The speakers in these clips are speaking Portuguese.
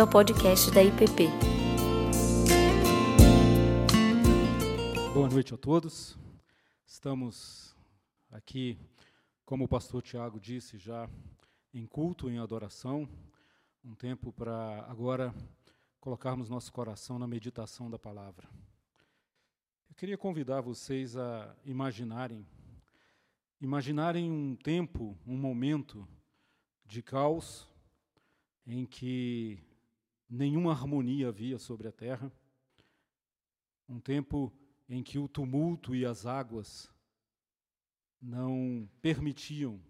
bem-vindo ao podcast da IPP. Boa noite a todos. Estamos aqui, como o pastor Tiago disse, já em culto, em adoração, um tempo para agora colocarmos nosso coração na meditação da palavra. Eu queria convidar vocês a imaginarem, imaginarem um tempo, um momento de caos em que nenhuma harmonia havia sobre a terra, um tempo em que o tumulto e as águas não permitiam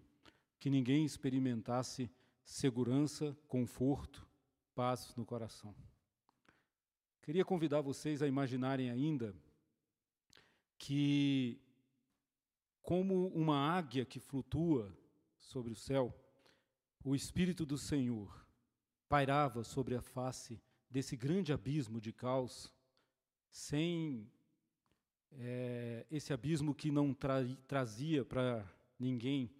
que ninguém experimentasse segurança, conforto, paz no coração. Queria convidar vocês a imaginarem ainda que, como uma águia que flutua sobre o céu, o Espírito do Senhor pairava sobre a face desse grande abismo de caos, sem é, esse abismo que não tra trazia para ninguém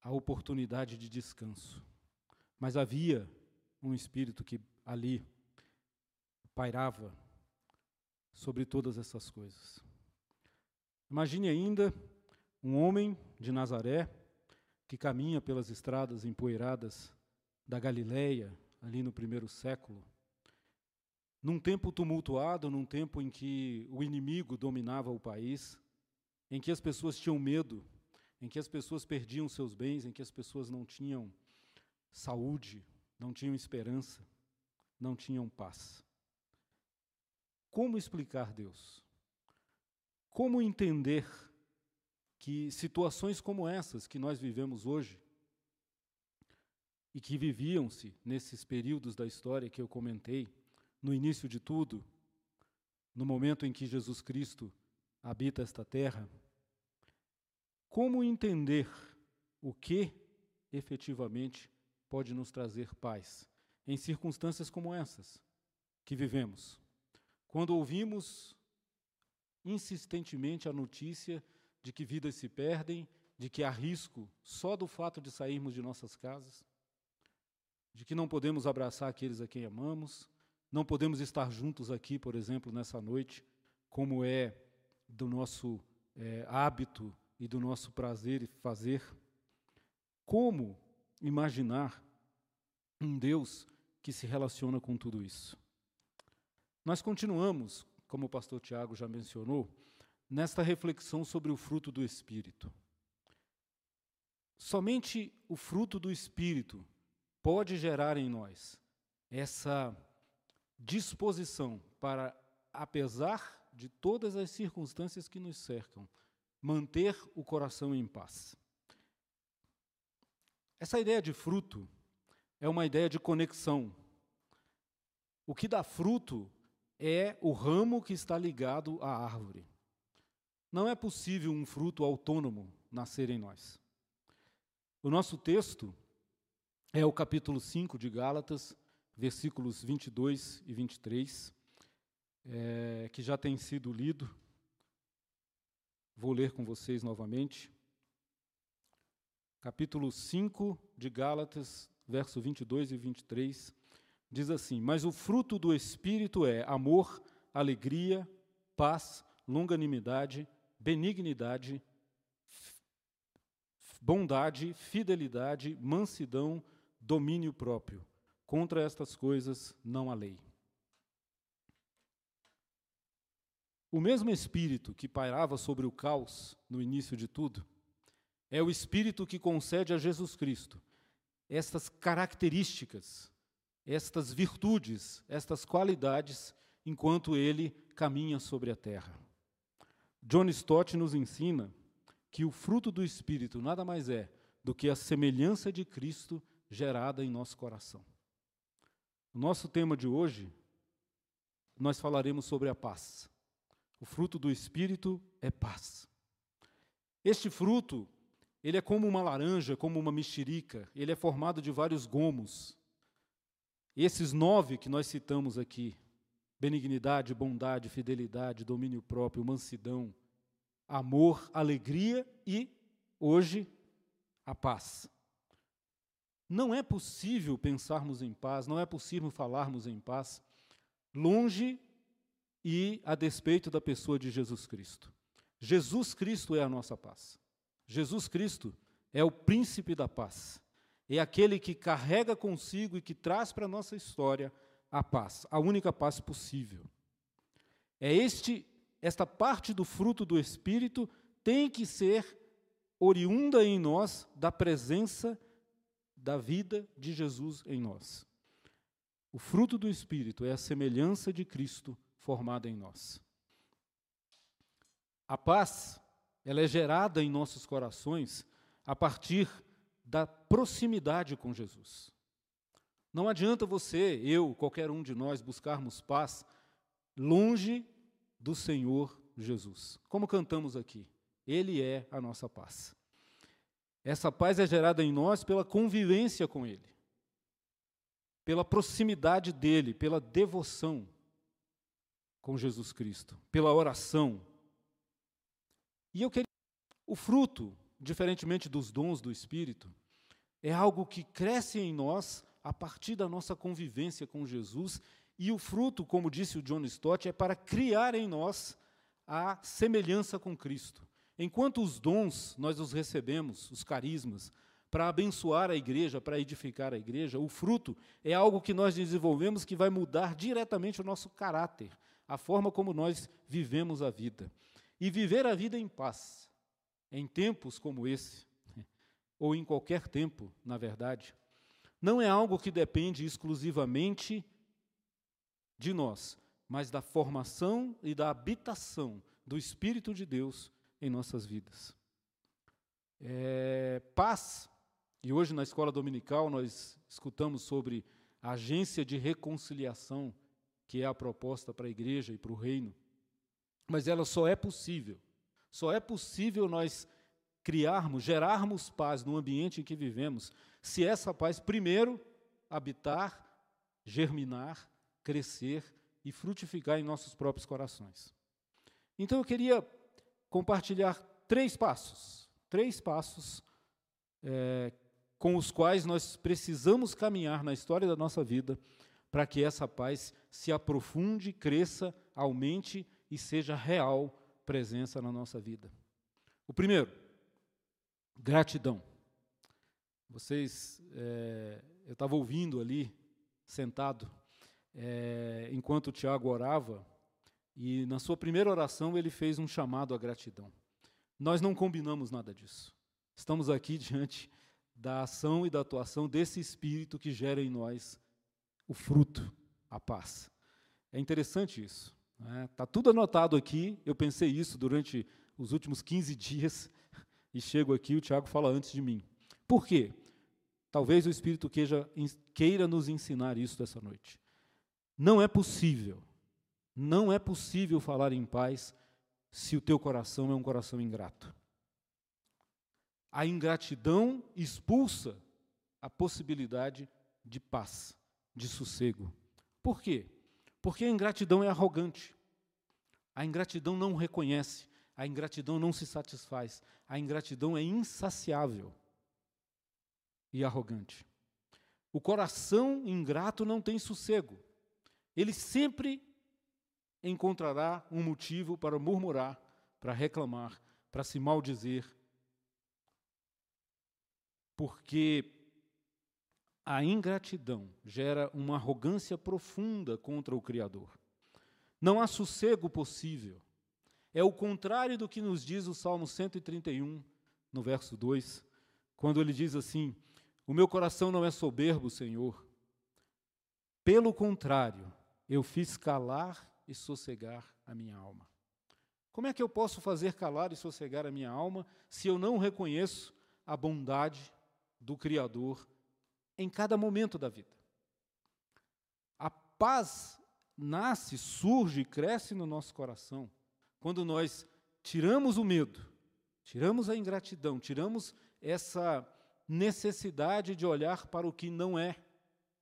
a oportunidade de descanso. Mas havia um espírito que ali pairava sobre todas essas coisas. Imagine ainda um homem de Nazaré que caminha pelas estradas empoeiradas da Galileia, ali no primeiro século, num tempo tumultuado, num tempo em que o inimigo dominava o país, em que as pessoas tinham medo, em que as pessoas perdiam seus bens, em que as pessoas não tinham saúde, não tinham esperança, não tinham paz. Como explicar Deus? Como entender que situações como essas que nós vivemos hoje e que viviam-se nesses períodos da história que eu comentei, no início de tudo, no momento em que Jesus Cristo habita esta terra, como entender o que efetivamente pode nos trazer paz em circunstâncias como essas que vivemos? Quando ouvimos insistentemente a notícia de que vidas se perdem, de que há risco só do fato de sairmos de nossas casas, de que não podemos abraçar aqueles a quem amamos, não podemos estar juntos aqui, por exemplo, nessa noite, como é do nosso é, hábito e do nosso prazer e fazer. Como imaginar um Deus que se relaciona com tudo isso? Nós continuamos, como o pastor Tiago já mencionou, nesta reflexão sobre o fruto do Espírito. Somente o fruto do Espírito pode gerar em nós essa disposição para, apesar de todas as circunstâncias que nos cercam, manter o coração em paz. Essa ideia de fruto é uma ideia de conexão. O que dá fruto é o ramo que está ligado à árvore. Não é possível um fruto autônomo nascer em nós. O nosso texto é o capítulo 5 de Gálatas, versículos 22 e 23, é, que já tem sido lido. Vou ler com vocês novamente. Capítulo 5 de Gálatas, verso 22 e 23, diz assim: Mas o fruto do Espírito é amor, alegria, paz, longanimidade, benignidade, bondade, fidelidade, mansidão, domínio próprio. Contra estas coisas não há lei. O mesmo espírito que pairava sobre o caos no início de tudo, é o espírito que concede a Jesus Cristo estas características, estas virtudes, estas qualidades, enquanto ele caminha sobre a terra. John Stott nos ensina que o fruto do espírito nada mais é do que a semelhança de Cristo gerada em nosso coração. O nosso tema de hoje, nós falaremos sobre a paz. O fruto do Espírito é paz. Este fruto, ele é como uma laranja, como uma mexerica, ele é formado de vários gomos. Esses nove que nós citamos aqui, benignidade, bondade, fidelidade, domínio próprio, mansidão, amor, alegria e, hoje, a paz. Não é possível pensarmos em paz, não é possível falarmos em paz, longe e a despeito da pessoa de Jesus Cristo. Jesus Cristo é a nossa paz. Jesus Cristo é o príncipe da paz. É aquele que carrega consigo e que traz para a nossa história a paz, a única paz possível. É este esta parte do fruto do espírito tem que ser oriunda em nós da presença da vida de Jesus em nós. O fruto do espírito é a semelhança de Cristo formada em nós. A paz, ela é gerada em nossos corações a partir da proximidade com Jesus. Não adianta você, eu, qualquer um de nós buscarmos paz longe do Senhor Jesus. Como cantamos aqui, Ele é a nossa paz. Essa paz é gerada em nós pela convivência com Ele, pela proximidade dEle, pela devoção com Jesus Cristo, pela oração. E eu queria. O fruto, diferentemente dos dons do Espírito, é algo que cresce em nós a partir da nossa convivência com Jesus, e o fruto, como disse o John Stott, é para criar em nós a semelhança com Cristo. Enquanto os dons nós os recebemos, os carismas, para abençoar a igreja, para edificar a igreja, o fruto é algo que nós desenvolvemos que vai mudar diretamente o nosso caráter, a forma como nós vivemos a vida. E viver a vida em paz, em tempos como esse, ou em qualquer tempo, na verdade, não é algo que depende exclusivamente de nós, mas da formação e da habitação do Espírito de Deus em nossas vidas. É, paz, e hoje na escola dominical nós escutamos sobre a agência de reconciliação, que é a proposta para a igreja e para o reino, mas ela só é possível, só é possível nós criarmos, gerarmos paz no ambiente em que vivemos, se essa paz primeiro habitar, germinar, crescer e frutificar em nossos próprios corações. Então eu queria compartilhar três passos, três passos é, com os quais nós precisamos caminhar na história da nossa vida para que essa paz se aprofunde, cresça, aumente e seja real presença na nossa vida. O primeiro, gratidão. Vocês, é, eu estava ouvindo ali, sentado, é, enquanto o Tiago orava, e na sua primeira oração ele fez um chamado à gratidão. Nós não combinamos nada disso. Estamos aqui diante da ação e da atuação desse Espírito que gera em nós o fruto, a paz. É interessante isso. Está né? Tudo anotado aqui. Eu pensei isso durante os últimos 15 dias e chego aqui o Tiago fala antes de mim. Por quê? Talvez o Espírito queira, queira nos ensinar isso dessa noite. Não é possível não é possível falar em paz se o teu coração é um coração ingrato. A ingratidão expulsa a possibilidade de paz, de sossego. Por quê? Porque a ingratidão é arrogante. A ingratidão não reconhece, a ingratidão não se satisfaz, a ingratidão é insaciável e arrogante. O coração ingrato não tem sossego. Ele sempre encontrará um motivo para murmurar, para reclamar, para se maldizer, porque a ingratidão gera uma arrogância profunda contra o Criador. Não há sossego possível. É o contrário do que nos diz o Salmo 131, no verso 2, quando ele diz assim: O meu coração não é soberbo, Senhor. Pelo contrário, eu fiz calar e sossegar a minha alma. Como é que eu posso fazer calar e sossegar a minha alma se eu não reconheço a bondade do Criador em cada momento da vida? A paz nasce, surge e cresce no nosso coração quando nós tiramos o medo, tiramos a ingratidão, tiramos essa necessidade de olhar para o que não é,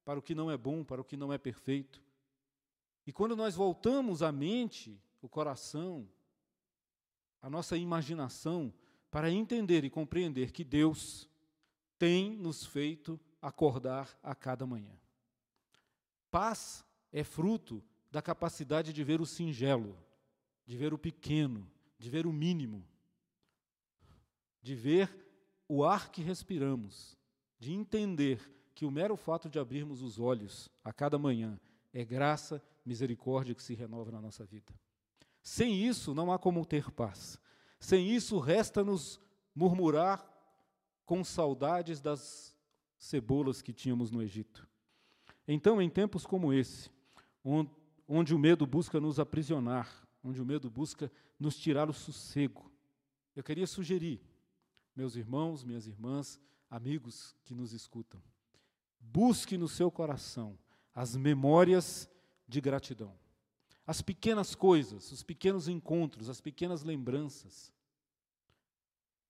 para o que não é bom, para o que não é perfeito, e quando nós voltamos a mente, o coração, a nossa imaginação, para entender e compreender que Deus tem nos feito acordar a cada manhã. Paz é fruto da capacidade de ver o singelo, de ver o pequeno, de ver o mínimo, de ver o ar que respiramos, de entender que o mero fato de abrirmos os olhos a cada manhã é graça, misericórdia que se renova na nossa vida. Sem isso, não há como ter paz. Sem isso, resta-nos murmurar com saudades das cebolas que tínhamos no Egito. Então, em tempos como esse, onde o medo busca nos aprisionar, onde o medo busca nos tirar o sossego, eu queria sugerir, meus irmãos, minhas irmãs, amigos que nos escutam, busque no seu coração as memórias de gratidão. As pequenas coisas, os pequenos encontros, as pequenas lembranças.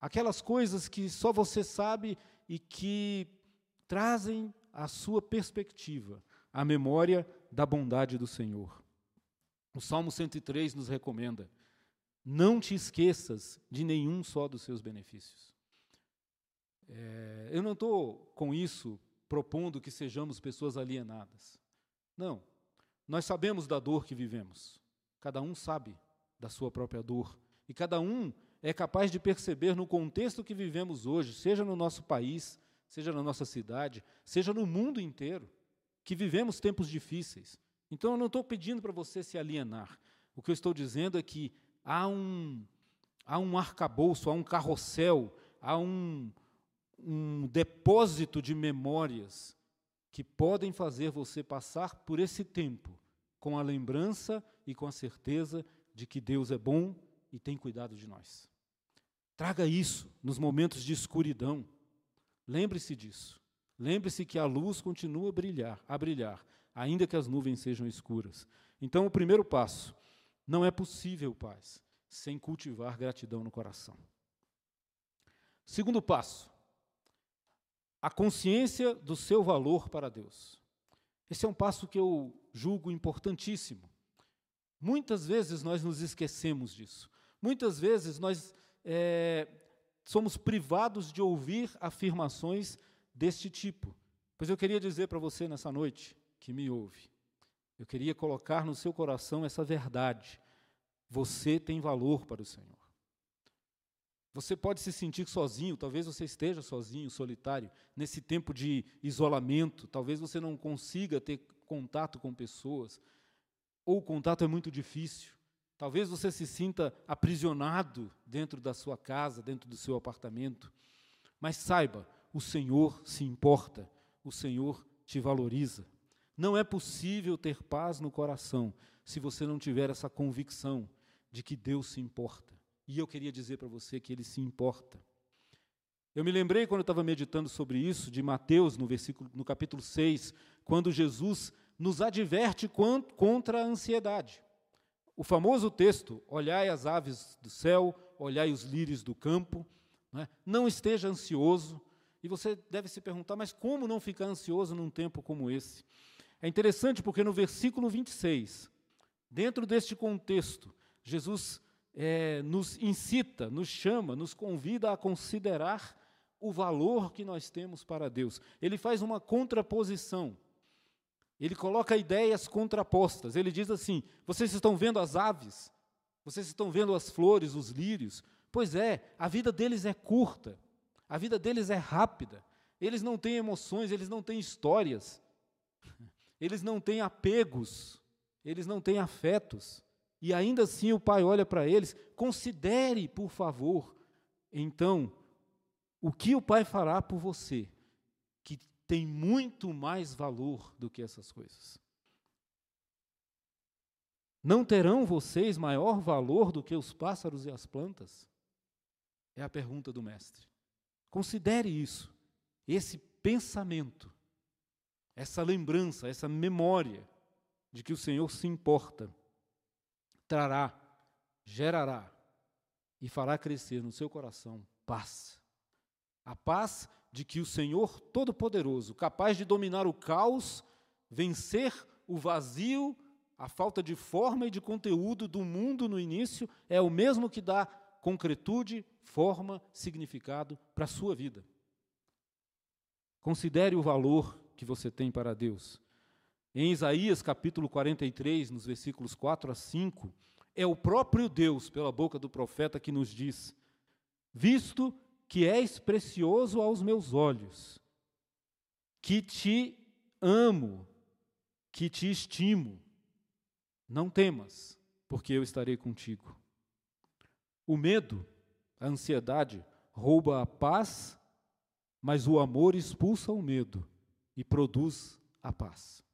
Aquelas coisas que só você sabe e que trazem a sua perspectiva, a memória da bondade do Senhor. O Salmo 103 nos recomenda: não te esqueças de nenhum só dos seus benefícios. É, eu não estou com isso propondo que sejamos pessoas alienadas. Não. Nós sabemos da dor que vivemos. Cada um sabe da sua própria dor. E cada um é capaz de perceber no contexto que vivemos hoje, seja no nosso país, seja na nossa cidade, seja no mundo inteiro, que vivemos tempos difíceis. Então eu não estou pedindo para você se alienar. O que eu estou dizendo é que há um, há um arcabouço, há um carrossel, há um, um depósito de memórias que podem fazer você passar por esse tempo com a lembrança e com a certeza de que Deus é bom e tem cuidado de nós. Traga isso nos momentos de escuridão. Lembre-se disso. Lembre-se que a luz continua a brilhar, a brilhar, ainda que as nuvens sejam escuras. Então, o primeiro passo, não é possível paz sem cultivar gratidão no coração. Segundo passo, a consciência do seu valor para Deus. Esse é um passo que eu julgo importantíssimo. Muitas vezes nós nos esquecemos disso. Muitas vezes nós é, somos privados de ouvir afirmações deste tipo. Pois eu queria dizer para você nessa noite que me ouve, eu queria colocar no seu coração essa verdade. Você tem valor para o Senhor. Você pode se sentir sozinho, talvez você esteja sozinho, solitário, nesse tempo de isolamento, talvez você não consiga ter contato com pessoas, ou o contato é muito difícil. Talvez você se sinta aprisionado dentro da sua casa, dentro do seu apartamento. Mas saiba, o Senhor se importa, o Senhor te valoriza. Não é possível ter paz no coração se você não tiver essa convicção de que Deus se importa. E eu queria dizer para você que ele se importa. Eu me lembrei quando eu estava meditando sobre isso de Mateus no versículo no capítulo 6, quando Jesus nos adverte contra a ansiedade. O famoso texto: olhai as aves do céu, olhai os lírios do campo, não, é? não esteja ansioso. E você deve se perguntar, mas como não ficar ansioso num tempo como esse? É interessante porque no versículo 26, dentro deste contexto, Jesus é, nos incita, nos chama, nos convida a considerar o valor que nós temos para Deus. Ele faz uma contraposição. Ele coloca ideias contrapostas. Ele diz assim: vocês estão vendo as aves? Vocês estão vendo as flores, os lírios? Pois é, a vida deles é curta, a vida deles é rápida. Eles não têm emoções, eles não têm histórias, eles não têm apegos, eles não têm afetos. E ainda assim o pai olha para eles, considere, por favor, então, o que o pai fará por você, que tem muito mais valor do que essas coisas. Não terão vocês maior valor do que os pássaros e as plantas? É a pergunta do mestre. Considere isso, esse pensamento, essa lembrança, essa memória de que o Senhor se importa trará, gerará e fará crescer no seu coração paz. A paz de que o Senhor Todo-Poderoso, capaz de dominar o caos, vencer o vazio, a falta de forma e de conteúdo do mundo no início, é o mesmo que dá concretude, forma, significado para a sua vida. Considere o valor que você tem para Deus. Em Isaías capítulo 43, nos versículos 4 a 5, é o próprio Deus, pela boca do profeta, que nos diz: Visto que és precioso aos meus olhos, que te amo, que te estimo, não temas, porque eu estarei contigo. O medo, a ansiedade, rouba a paz, mas o amor expulsa o medo e produz a paz.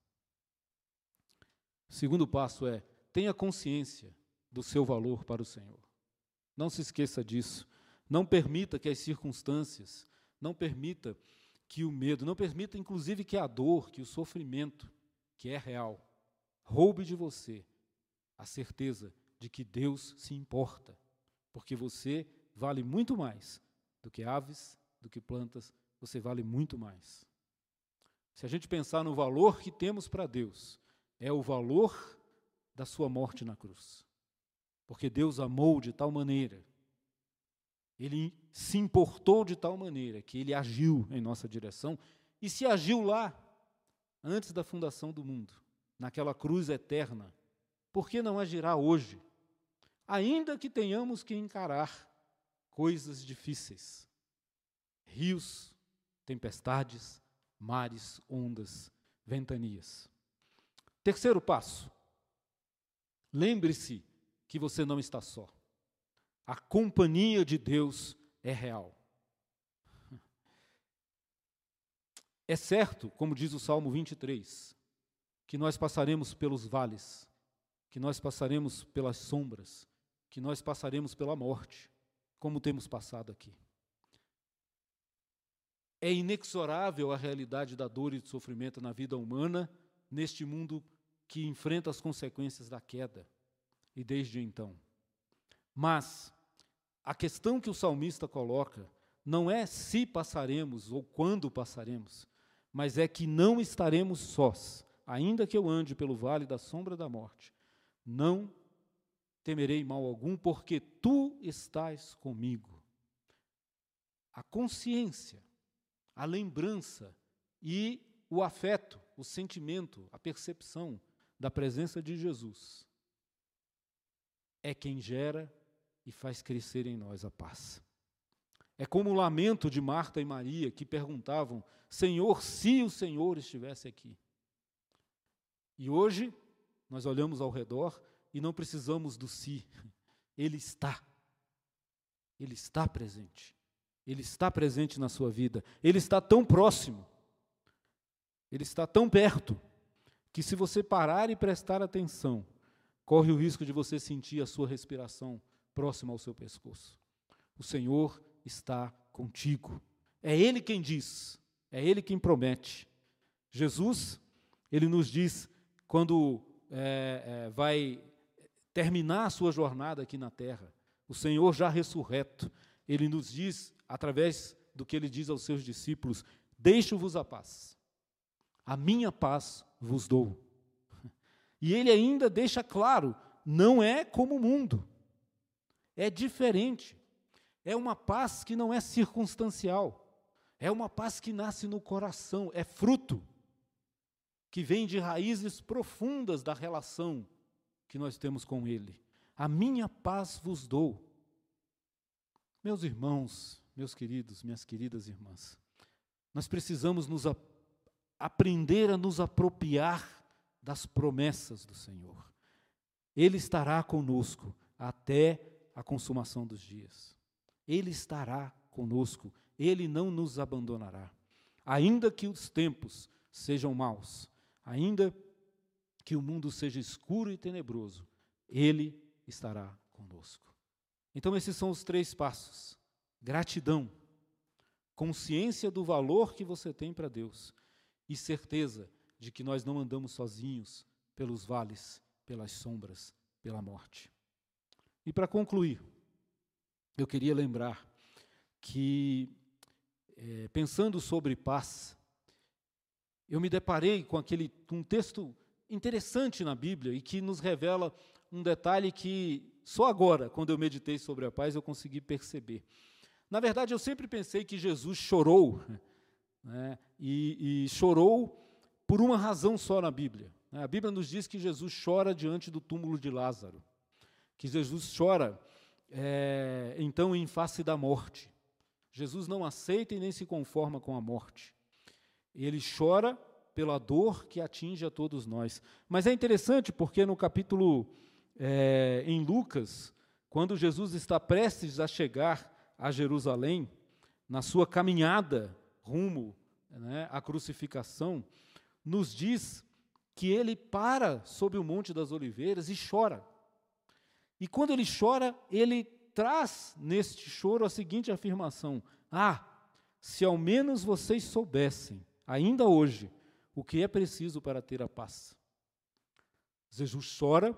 O segundo passo é: tenha consciência do seu valor para o Senhor. Não se esqueça disso. Não permita que as circunstâncias, não permita que o medo, não permita inclusive que a dor, que o sofrimento, que é real, roube de você a certeza de que Deus se importa, porque você vale muito mais do que aves, do que plantas, você vale muito mais. Se a gente pensar no valor que temos para Deus, é o valor da sua morte na cruz. Porque Deus amou de tal maneira ele se importou de tal maneira que ele agiu em nossa direção, e se agiu lá, antes da fundação do mundo, naquela cruz eterna, por que não agirá hoje? Ainda que tenhamos que encarar coisas difíceis, rios, tempestades, mares, ondas, ventanias. Terceiro passo, lembre-se que você não está só a companhia de Deus é real. É certo, como diz o Salmo 23, que nós passaremos pelos vales, que nós passaremos pelas sombras, que nós passaremos pela morte, como temos passado aqui. É inexorável a realidade da dor e do sofrimento na vida humana, neste mundo que enfrenta as consequências da queda, e desde então. Mas, a questão que o salmista coloca não é se passaremos ou quando passaremos, mas é que não estaremos sós. Ainda que eu ande pelo vale da sombra da morte, não temerei mal algum, porque tu estás comigo. A consciência, a lembrança e o afeto, o sentimento, a percepção da presença de Jesus é quem gera e faz crescer em nós a paz. É como o lamento de Marta e Maria que perguntavam: Senhor, se o Senhor estivesse aqui. E hoje nós olhamos ao redor e não precisamos do si, Ele está. Ele está presente. Ele está presente na sua vida. Ele está tão próximo. Ele está tão perto que se você parar e prestar atenção, corre o risco de você sentir a sua respiração próximo ao seu pescoço. O Senhor está contigo. É Ele quem diz, é Ele quem promete. Jesus, Ele nos diz, quando é, é, vai terminar a sua jornada aqui na terra, o Senhor já ressurreto, Ele nos diz, através do que Ele diz aos seus discípulos: Deixo-vos a paz, a minha paz vos dou. E Ele ainda deixa claro: não é como o mundo é diferente. É uma paz que não é circunstancial. É uma paz que nasce no coração, é fruto que vem de raízes profundas da relação que nós temos com Ele. A minha paz vos dou. Meus irmãos, meus queridos, minhas queridas irmãs, nós precisamos nos aprender a nos apropriar das promessas do Senhor. Ele estará conosco até a consumação dos dias. Ele estará conosco, ele não nos abandonará. Ainda que os tempos sejam maus, ainda que o mundo seja escuro e tenebroso, ele estará conosco. Então, esses são os três passos: gratidão, consciência do valor que você tem para Deus e certeza de que nós não andamos sozinhos pelos vales, pelas sombras, pela morte. E para concluir, eu queria lembrar que, é, pensando sobre paz, eu me deparei com aquele um texto interessante na Bíblia e que nos revela um detalhe que só agora, quando eu meditei sobre a paz, eu consegui perceber. Na verdade, eu sempre pensei que Jesus chorou né, e, e chorou por uma razão só na Bíblia. Né. A Bíblia nos diz que Jesus chora diante do túmulo de Lázaro, que Jesus chora, é, então, em face da morte. Jesus não aceita e nem se conforma com a morte. Ele chora pela dor que atinge a todos nós. Mas é interessante porque no capítulo é, em Lucas, quando Jesus está prestes a chegar a Jerusalém, na sua caminhada rumo né, à crucificação, nos diz que ele para sob o Monte das Oliveiras e chora. E quando ele chora, ele traz neste choro a seguinte afirmação: Ah, se ao menos vocês soubessem, ainda hoje, o que é preciso para ter a paz. Jesus chora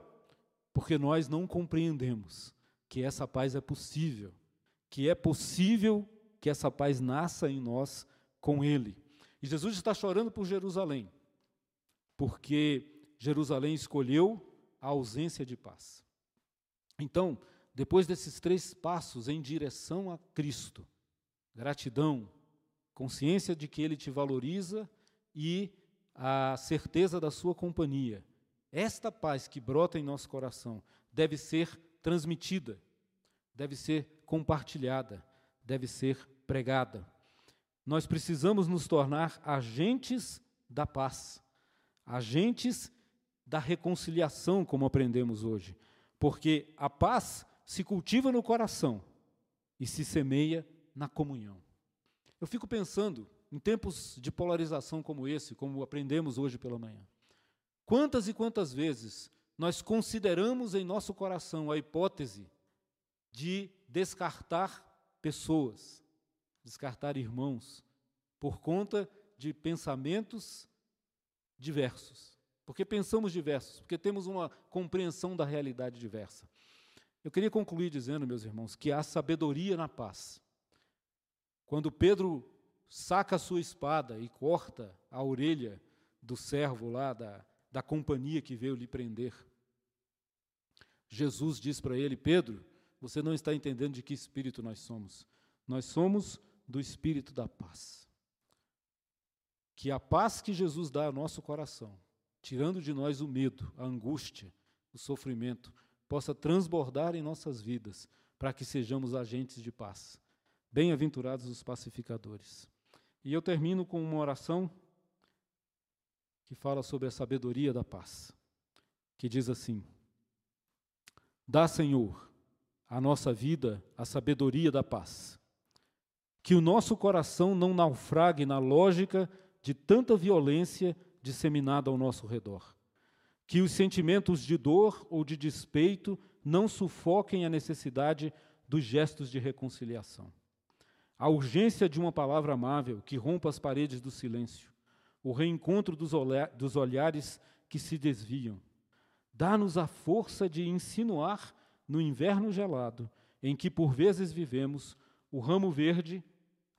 porque nós não compreendemos que essa paz é possível, que é possível que essa paz nasça em nós com Ele. E Jesus está chorando por Jerusalém, porque Jerusalém escolheu a ausência de paz. Então, depois desses três passos em direção a Cristo, gratidão, consciência de que Ele te valoriza e a certeza da sua companhia, esta paz que brota em nosso coração deve ser transmitida, deve ser compartilhada, deve ser pregada. Nós precisamos nos tornar agentes da paz, agentes da reconciliação, como aprendemos hoje, porque a paz se cultiva no coração e se semeia na comunhão. Eu fico pensando, em tempos de polarização como esse, como aprendemos hoje pela manhã, quantas e quantas vezes nós consideramos em nosso coração a hipótese de descartar pessoas, descartar irmãos, por conta de pensamentos diversos. Porque pensamos diversos, porque temos uma compreensão da realidade diversa. Eu queria concluir dizendo, meus irmãos, que há sabedoria na paz. Quando Pedro saca a sua espada e corta a orelha do servo lá da, da companhia que veio lhe prender, Jesus diz para ele: Pedro, você não está entendendo de que espírito nós somos. Nós somos do espírito da paz. Que a paz que Jesus dá ao nosso coração, tirando de nós o medo, a angústia, o sofrimento, possa transbordar em nossas vidas, para que sejamos agentes de paz. Bem-aventurados os pacificadores. E eu termino com uma oração que fala sobre a sabedoria da paz, que diz assim: Dá, Senhor, a nossa vida a sabedoria da paz. Que o nosso coração não naufrague na lógica de tanta violência disseminada ao nosso redor. Que os sentimentos de dor ou de despeito não sufoquem a necessidade dos gestos de reconciliação. A urgência de uma palavra amável que rompa as paredes do silêncio. O reencontro dos, dos olhares que se desviam. Dá-nos a força de insinuar no inverno gelado, em que por vezes vivemos, o ramo verde,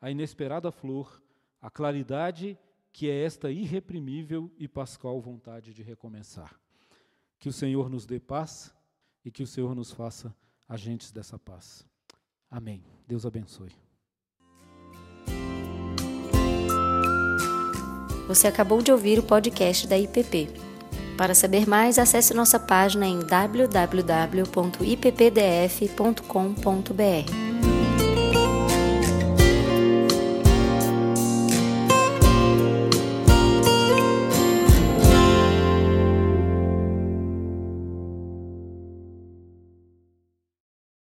a inesperada flor, a claridade que é esta irreprimível e pascal vontade de recomeçar. Que o Senhor nos dê paz e que o Senhor nos faça agentes dessa paz. Amém. Deus abençoe. Você acabou de ouvir o podcast da IPP. Para saber mais, acesse nossa página em www.ippdf.com.br.